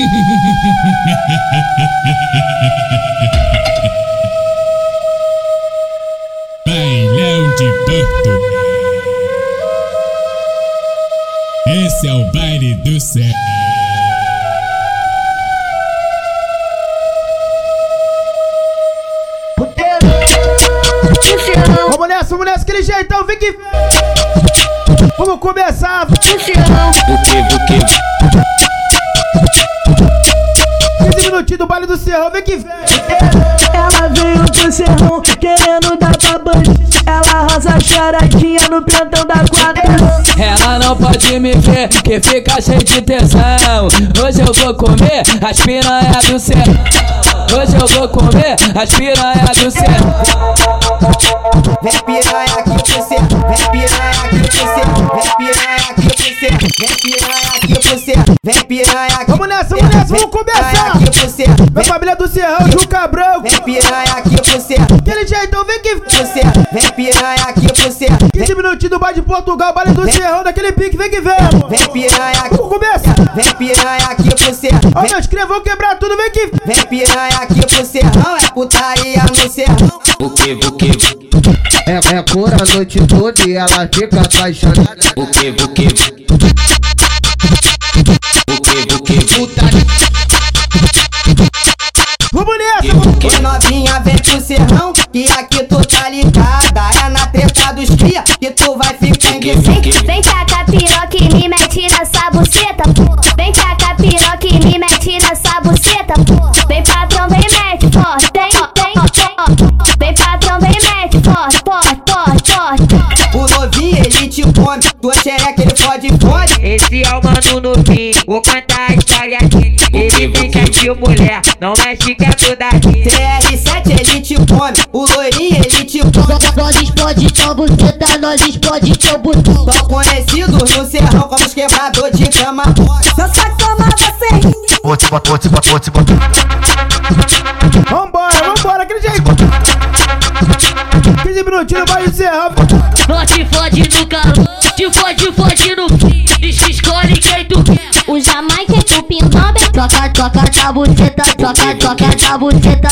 Bailão de Porto. Esse é o baile do céu. Vamos nessa, vamos nessa, aquele jeitão, vem que. Vamos começar. O que, que? 15 minutinhos do baile do Serrão, vem que vem. Ela veio pro serrão querendo dar pra bandido. Ela rosa charadinha no plantão da quadra. Ela não pode me ver, que fica cheio de tesão. Hoje eu vou comer as piranhas do céu. Hoje eu vou comer as piranhas do céu. Vem piranha aqui pro céu, vem piranha aqui pro céu, vem piranha aqui pro céu, vem piranha aqui pro céu, vem piranha aqui. Vamos nessa, vamos nessa, vamos começar. Aqui pro céu, Minha família do Serrão, Juca Branco. vem piranha aqui pro céu, Aquele jeitão, vem que pro céu, vem piranha aqui pro céu, 15 minutinhos do baile de Portugal, baile do Serrão, daquele pique, vem que vem. amor. vem piranha aqui, Vamos começar. vem piranha aqui pro céu, Ó, meus vão quebrar tudo, vem que vem. vem piranha aqui pro serrão, é putaria no serrão. O que, o que? É, é cor a noite toda e ela fica apaixonada. O que, o que? O que, o que? Vamos nessa, vamos. Novinha, vem pro serrão, que aqui tu tá ligada, é na treta dos cria, que tu vai ficar enguiçado. Vem tacar piroca e me mete nessa buceta, pô. Vem tacar piroca e me mete nessa buceta, pô. Vem patrão, Esse é o mano novinho, vou contar a história dele. Ele tem sete mulher, não mexe que é toda aqui. TR7 ele te come, o loirinho ele te come. Nós explode tua buceta, nós explode teu botão. São conhecidos no serrão como os quebrador de cama. Só sabe tomar você. Vambora, vambora, aquele jeitão. 15 minutinhos do Serrão. Nós te fode no calor, te fode, fode no fim. Escolhe quem tu quer. O Jamaica é tupindó, bem Troca, troca tua buceta, troca, troca tua buceta,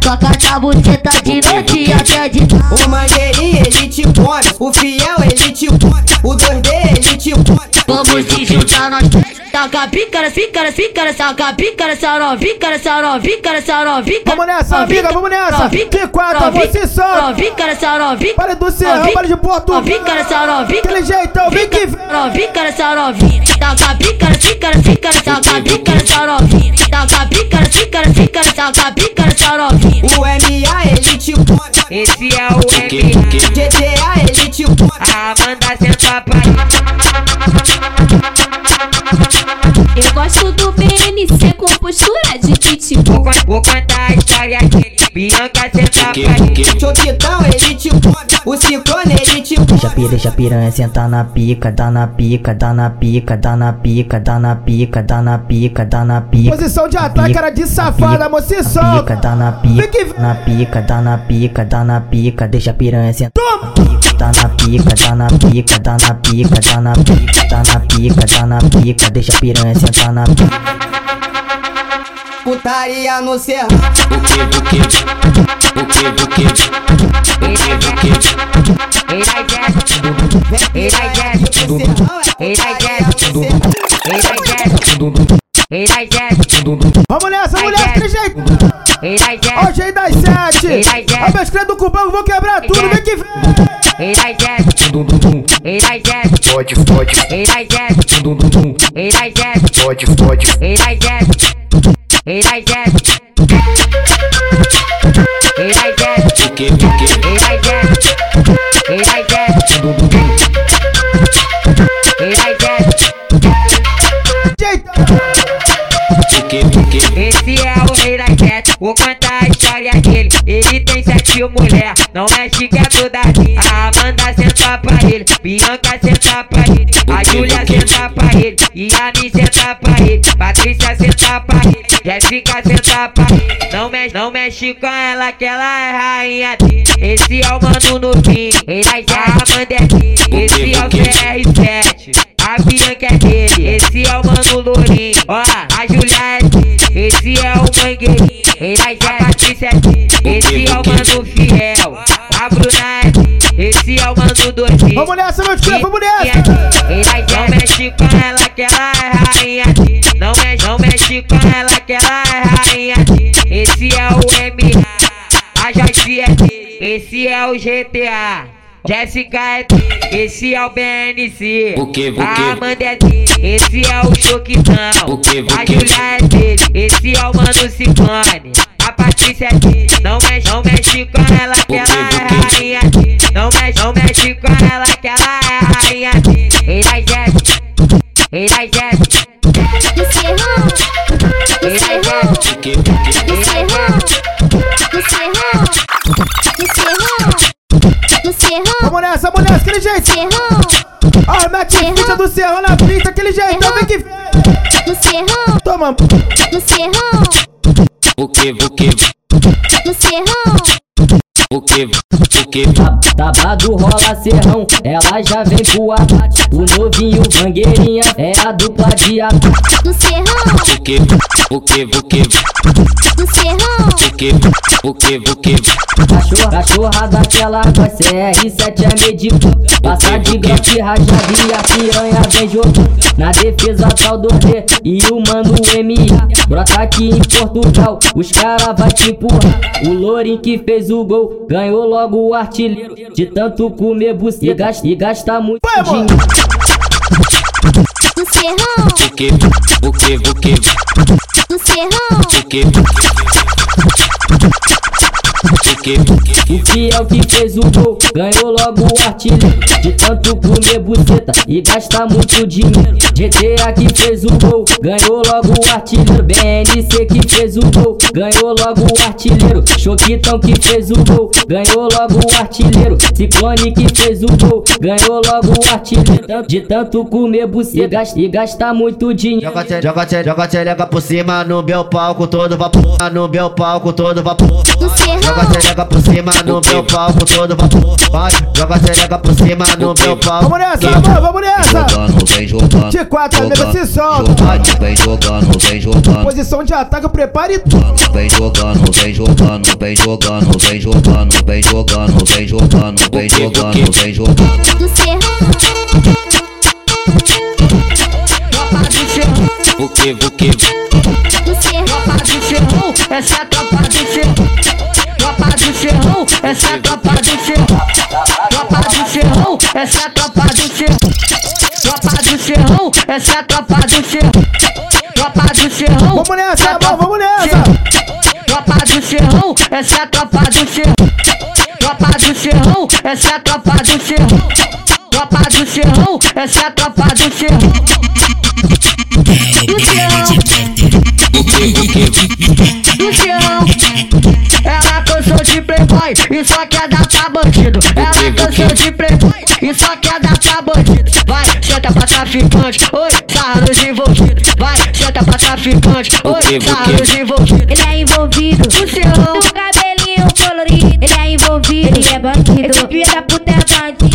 troca tua buceta de noite até de O mangueirinho ele te come, o fiel ele te come, o 2D ele te come. Vamos se juntar nós Taca pícara, pícara, pícara, taca pícara, saró, pícara, saró, pícara, saró, pícara Vamos nessa, amiga, vamos nessa. De quatro, você só. Pícara, saró, Baile do Serrão, baile de Portugal. Pícara, saró, Aquele pícara jeitão, vem que vem. Saró, pícara, saró, taca pícara, pícara, pícara, taca pícara, saró, taca pícara, pícara, pícara, taca pícara, saró, O MA ele te Esse é o O pitbull. Vou, vou contar a história dele. Bianca senta pra o? Choquitão ele te come, o ciclone ele te Deixa, come. deixa a piranha sentar na pica, dá na pica, dá na pica, dá na pica, dá na pica, dá na pica, dá na pica. Posição de ataque, cara de safada, se Na pica, solta. dá na pica, na pica, dá na pica, dá na pica, deixa piranha sentar. Toma. Dá na pica, dá na pica, dá na pica, dá na pica, dá na pica, dá na pica, deixa a piranha sentar na pica. Putaria no serrão, é Vamos nessa, mulher, ele vai Ó, jeito das sete. Ó, meus cria do cubão, vou quebrar tudo, vem que vem. Pode, pode, pode, pode. Ele vai desce, ele vai desce, ele vai desce, ele vai desce, ele vai desce? Esse é o rei das sete, vou contar a história dele. Ele tem sete mulher, não mexe que é toda. A Amanda senta pra ele, Bianca senta pra ele, a Júlia senta pra ele, e a Mi senta pra ele, Patrícia senta pra ele, Jéssica senta pra ele. Não mexe, não mexe com ela que ela é rainha dele. Esse é o mano novinho, ele é a Amanda é dele. Esse é o CR7. A Bianca é dele, esse é o mano lourinho. Ó, a Julia é Miguelinho, rei das a Patrícia Esse é o mano fiel, a Bruna esse é o mando do dia. Vamos nessa, meu filho, vamos nessa. Não mexe com ela que ela é rainha. Não mexe, não mexe com ela que ela é rainha. Esse é o M. A Joyce é dele. Esse é o GTA. Jéssica é D, Esse é o BNC. O que, o que? A Amanda é D, Esse é o Choquitão. O que, o que? A Julia é D, Esse é o Mano Simone. 27. Não mexe, não mexe com ela que ela é rainha aqui. Não mexe, não mexe com ela que ela é rainha aqui. E nós desce, e nós desce. Vamos nessa, mulher, aquele jeito. Ó, mete ficha do Serrão na pista, aquele jeito. Então vem que. No Serrão. Toma. No Serrão. O que, o que? No serrão. O que, o que? Tabado rola serrão, ela já vem pro abate. O novinho mangueirinha é a dupla de ataque. No serrão, O que, o que, o que? no serrão, O que, o que, o que? Cachorra, cachorra daquela voz CR7 é medico. Passa de grote rajada e a piranha vem jogando. Na defesa tal do D e o mano MA. Brota aqui em Portugal, os cara vai te empurrar. O Lourinho que fez o gol ganhou logo o artilheiro. De tanto comer buceta e gasta, e gasta muito Vai, dinheiro. O fiel que fez o gol ganhou logo o artilheiro. De tanto comer buceta e gastar muito dinheiro. GTA que fez o gol ganhou logo o artilheiro. BNC que fez o gol ganhou logo o artilheiro. Choquitão que fez o gol ganhou logo o artilheiro. Ciclone que fez o gol ganhou logo o artilheiro. De tanto comer buceta e gas- gastar muito dinheiro. Joga te, joga te, joga telega por cima no meu palco todo vapor. No meu palco todo vapor. Joga serrão, telega por cima no meu palco todo vapor. Vai, joga telega por cima no meu palco. Vamos nessa, amor, vamos nessa. Jogando, vem jogando. De quatro, amiga, se solta. jogando, Vem jogando, vem jogando. Posição de ataque, prepare tudo. Vem jogando, vem jogando, vem jogando, vem jogando, vem jogando, vem jogando, vem jogando, vem jogando. do serrão, O que, o que? serrão, tropa do serrão, essa é a tropa do serrão. Tropa do serrão, essa é a tropa do serrão. Serrão, essa é a tropa do serrão. Tropa do serrão, essa é a tropa do serrão. Tropa do serrão. Vamos nessa, essa é vamos do nessa. Tropa do serrão, essa é a tropa do serrão. Tropa do serrão, essa é a tropa do serrão. Tropa do serrão, essa é a tropa do serrão. Do serrão. Do serrão. Ela cansou de playboy e só quer dar pra bandido. Ela cansou de playboy e só quer dar pra bandido. Vai, senta pra traficante, oi, sarra nos envolvidos. Vai, senta pra traficante, O oi, o sarra nos envolvidos. ele é envolvido. Do serrão, O cabelinho colorido, ele é envolvido. Ele é bandido, esse filho da puta é bandido.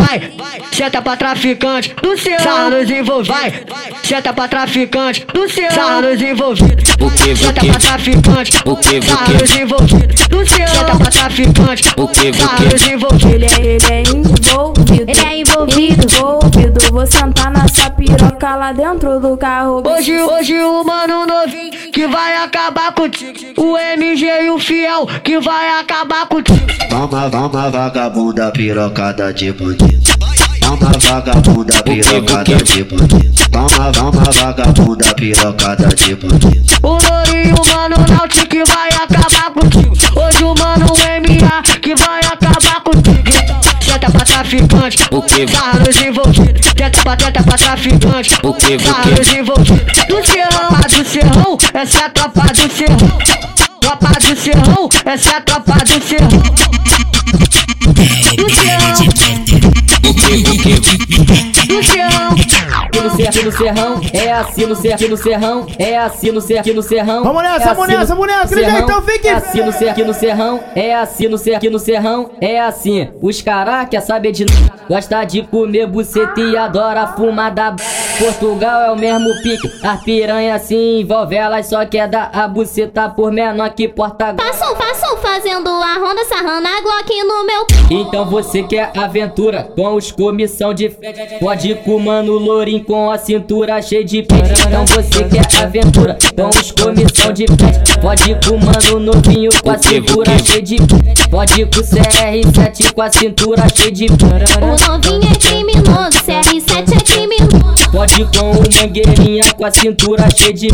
Vai, senta pra traficante, do sarra nos envolvidos. Vai, senta pra traficante, do sarra nos envolvidos. Senta pra traficante, O que, o sarra nos envolvidos. Do serrão, senta pra traficante, O que, o sarra nos envolvidos. Ele é, ele é envolvido. Ele é envolvido. Envolvido. Vou sentar nessa piroca lá dentro do carro. Hoje, hoje o mano novinho que vai acabar contigo. O MG e o fiel que vai acabar contigo. Toma, toma vagabunda pirocada de bandido. Toma vagabunda pirocada de bandido. Toma, toma vagabunda pirocada de bandido. O Lori e o mano Nauti que vai acabar contigo. Hoje o mano MA que vai acabar contigo. Senta pra traficante, O que? sarra nos envolvidos. Tenta pra tenta pra traficante, O que, nos envolvidos. Do serrão, tropa do serrão, essa é a tropa do serrão. Tropa do serrão, essa é a tropa do serrão. Do serrão. O que, o que? do serrão. No, cer aqui no serrão, é assim no cer aqui no serrão, é assim no cer aqui no serrão. Vamos nessa, é vamos assim no nessa, vamos nessa, fique- É assim no cer aqui no serrão, é assim no cer aqui no serrão, é assim. Os caras quer saber de gosta de comer buceta e adora fumar da. Portugal é o mesmo pique. As piranha se envolve, elas só quer dar a buceta por menor que porta Passou, passou fazendo a ronda, sarrando a Glock no meu Então você quer aventura com os comissão de fé. Pode ir com o mano lourinho com a cintura cheia de pente. Então você quer aventura com os comissão de fé. Pode ir com o mano novinho com a cintura cheia de pente. Pode ir com o CR7 com a cintura cheia de. O novinho é criminoso, CR7 é criminoso. Pode com mangueirinha com a cintura cheia de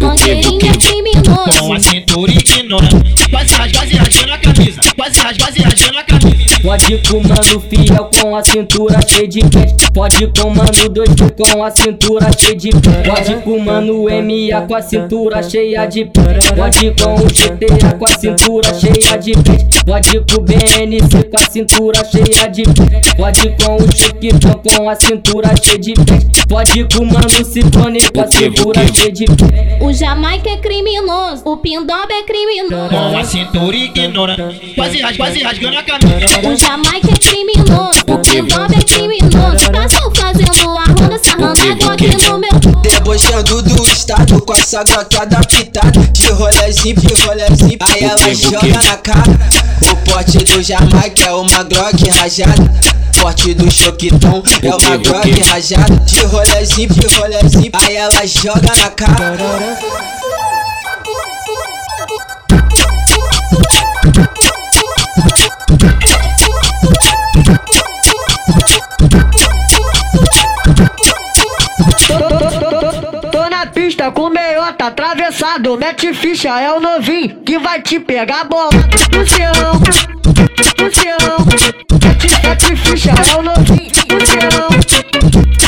Mangueirinha criminosa Com a cintura e quinona Quase rasgou, rasgou na camisa. Quase rasgou, rasgou na camisa. Pode ir com o mano fiel com a cintura cheia de pente. Pode ir com o mano doido com a cintura cheia de pente. Pode ir com o mano MA com a cintura cheia de pente. Pode ir com o GTA com a cintura cheia de pente. Pode ir com o BNC com a cintura cheia de pente. Pode ir com o Chiquitão com a cintura cheia de pente. Pode ir com o mano Ciclone com a cintura cheia de pente. O Jamaica é criminoso, o Pindoba é criminoso. Com a cintura ignorante. Quase rasgando a camisa. O Jamaica é criminoso, o Pindoba é criminoso. Passou fazendo a ronda, sarrando a Glock no meu Debochando do estado com essa grota adaptada De rolezinho, de rolezinho, aí ela joga na cara. O pote do Jamaica é uma Glock rajada. Porte do Choquiton é uma Glock rajada. De rolezinho, de rolezinho, aí ela joga na cara Pista com meiota atravessado, mete ficha, é o novinho que vai te pegar bola. Lucião, Lucião, mete, ficha, é o novinho, Lucião.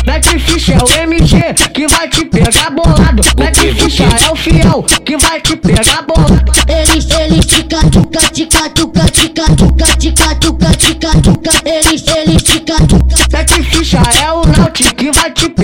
Mete ficha, é o MG que vai te pegar bolado. Mete ficha, é o fiel que vai te pegar bolado. Eles, eles tica, tuca, tica, tuca, tica, tuca, tica, tuca, tica, tuca. Eles, eles tica, tuca. Mete ficha, é o Naut que vai te pegar bolado.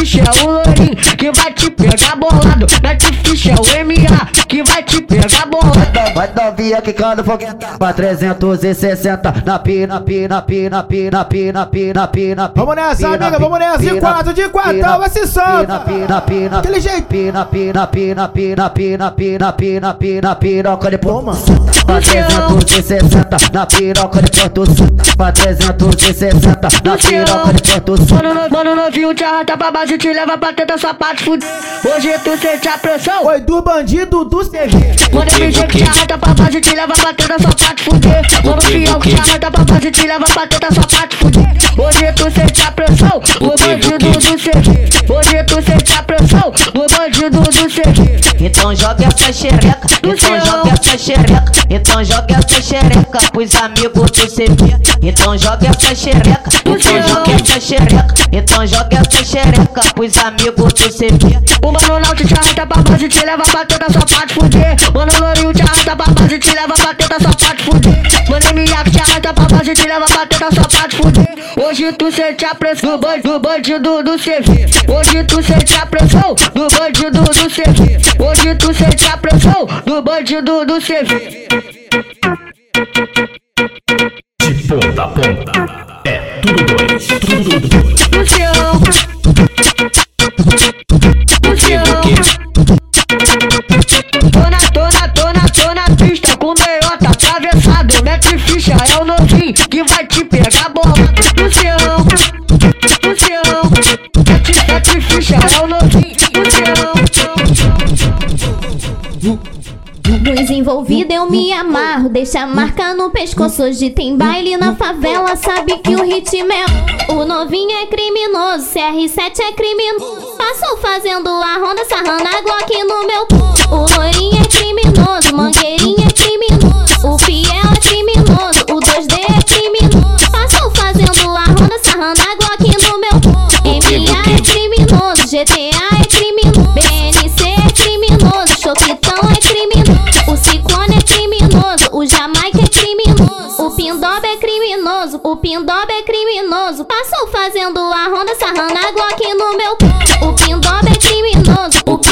Ficha, o Lourinho que vai te pegar bolado. Mete ficha, o MA que vai te pegar bolado. Vai novinha quicando fogueta pra 360 na pina, pina, pina, pina, pina, pina, pina. Vamos nessa, amiga, vamos nessa. De quatro, de quatro, vai se solta. Pina, pina, Aquele jeito. pina, pina, pina, pina, pina, pina, pina, pina, piroca de Toma. Pra 360 na piroca de Porto Santo. Pra 360 na piroca de Porto Santo. Mano, no- mano novinho te arrasta pra baixo e te leva pra tentar sua parte fuder. Hoje tu sente a pressão. Foi do bandido do é Quando eu é que arrasta pra baixo, te leva pra teta só pra te fuder. Quando fiel que arrasta pra baixo, te leva pra teta só pra te fuder. Hoje tu sente a pressão, o bandido do CG pressão. O bandido do CV. Então joga essa xereca, então joga essa xereca, então joga essa xereca pros amigos do CV. Então joga essa xereca, então joga essa xereca, então joga essa xereca pros amigos do CV. O mano não te arrasta pra baixo e te leva pra tentar sua parte fuder. Mano lourinho te arrasta pra baixo e te leva pra tentar sua parte fuder. Mano MIA te arrasta pra baixo e te leva pra tentar sua parte fuder. Hoje tu sente a pressão do do bandido do CV. Hoje tu sente a pressão do bandido do CV. Hoje tu sente a pressão do bandido do CV. De ponta a ponta, é tudo dois, tudo dois. Lucião. Lucião. Tô na, tô na, tô na, tô na pista com meiota atravessado. Mete ficha, é o novinho que vai te pegar bola. Dos envolvidos eu me amarro, deixa a marca no pescoço. Hoje tem baile na favela, sabe que o ritmo é. O novinho é criminoso, CR7 é criminoso. Passou fazendo a ronda, sarrando a Glock no meu. O loirinho é criminoso, mangueirinho é criminoso. O fiel é criminoso, o 2D é criminoso. Passou fazendo a ronda, sarrando a Glock no meu cu. MA é criminoso, GTA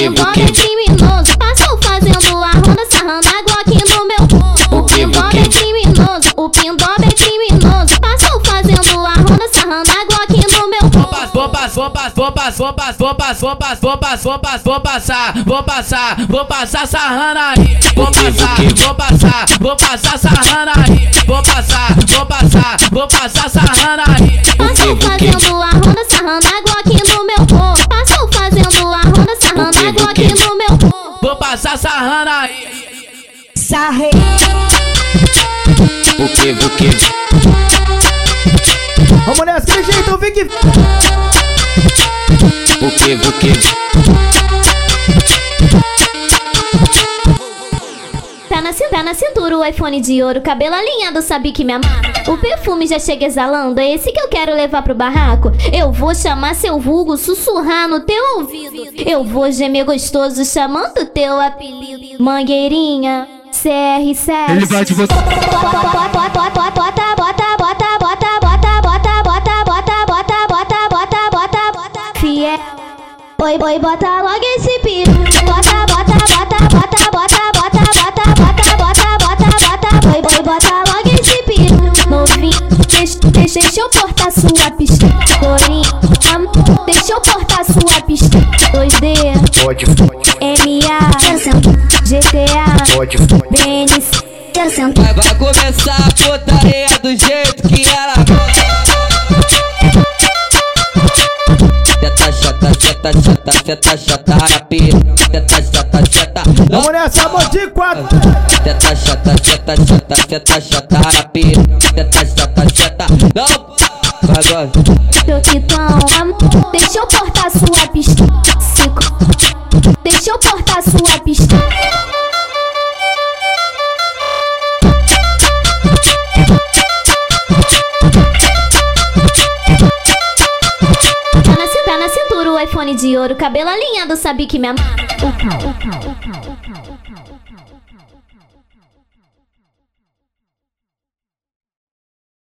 o que é criminoso, passou fazendo a ronda, sarrando a Glock no meu O Envolve é criminoso, o Pindoba é criminoso, passou fazendo a ronda, sarrando a Glock no meu Vou passar, vou passar, vou passar, vou passar, vou passar, vou passar, vou passar, vou passar, vou passar sarrando aí. Vou passar, vou passar, vou passar sarrando aí. Vou passar, vou passar, vou passar sarrando aí. Passou fazendo a ronda, sarrando a Glock no meu corpo. Passou fazendo Joga aqui no meu tom. Vou passar sarrando aí. Sarrei. O que, o que? Vamos nessa, que jeito, vem que. O que, o que? Tá na cintura, o iPhone de ouro, cabelo alinhado, sabe que me amarra. O perfume já chega exalando, é esse que eu quero levar pro barraco. Eu vou chamar seu vulgo, sussurrar no teu ouvido. Eu vou gemer gostoso, chamando teu apelido. Mangueirinha, CR7. Ele bate você. Bota, bota, bota, bota bota, bota, bota, Bota, bota. pode, MA, quero sentar, GTA, pode, Denis, quero sentar. Vai começar a putaria do jeito que ela Seta, chata, chata, chata, seta, chata, rapi. Seta, chata, chata, Vamos nessa, mão de quatro. Seta, chata, chata, chata, seta, chata, rapi. Seta, chata, chata. Não, agora. Troquitão, amor, deixa eu cortar sua pistola sua pistola. Tá, tá na cintura o iPhone de ouro, cabelo alinhado, sabe que me amava. O pau, o pau, o pau.